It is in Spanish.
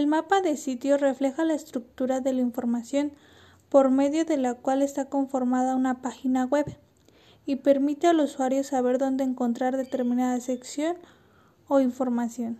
El mapa de sitio refleja la estructura de la información por medio de la cual está conformada una página web y permite al usuario saber dónde encontrar determinada sección o información.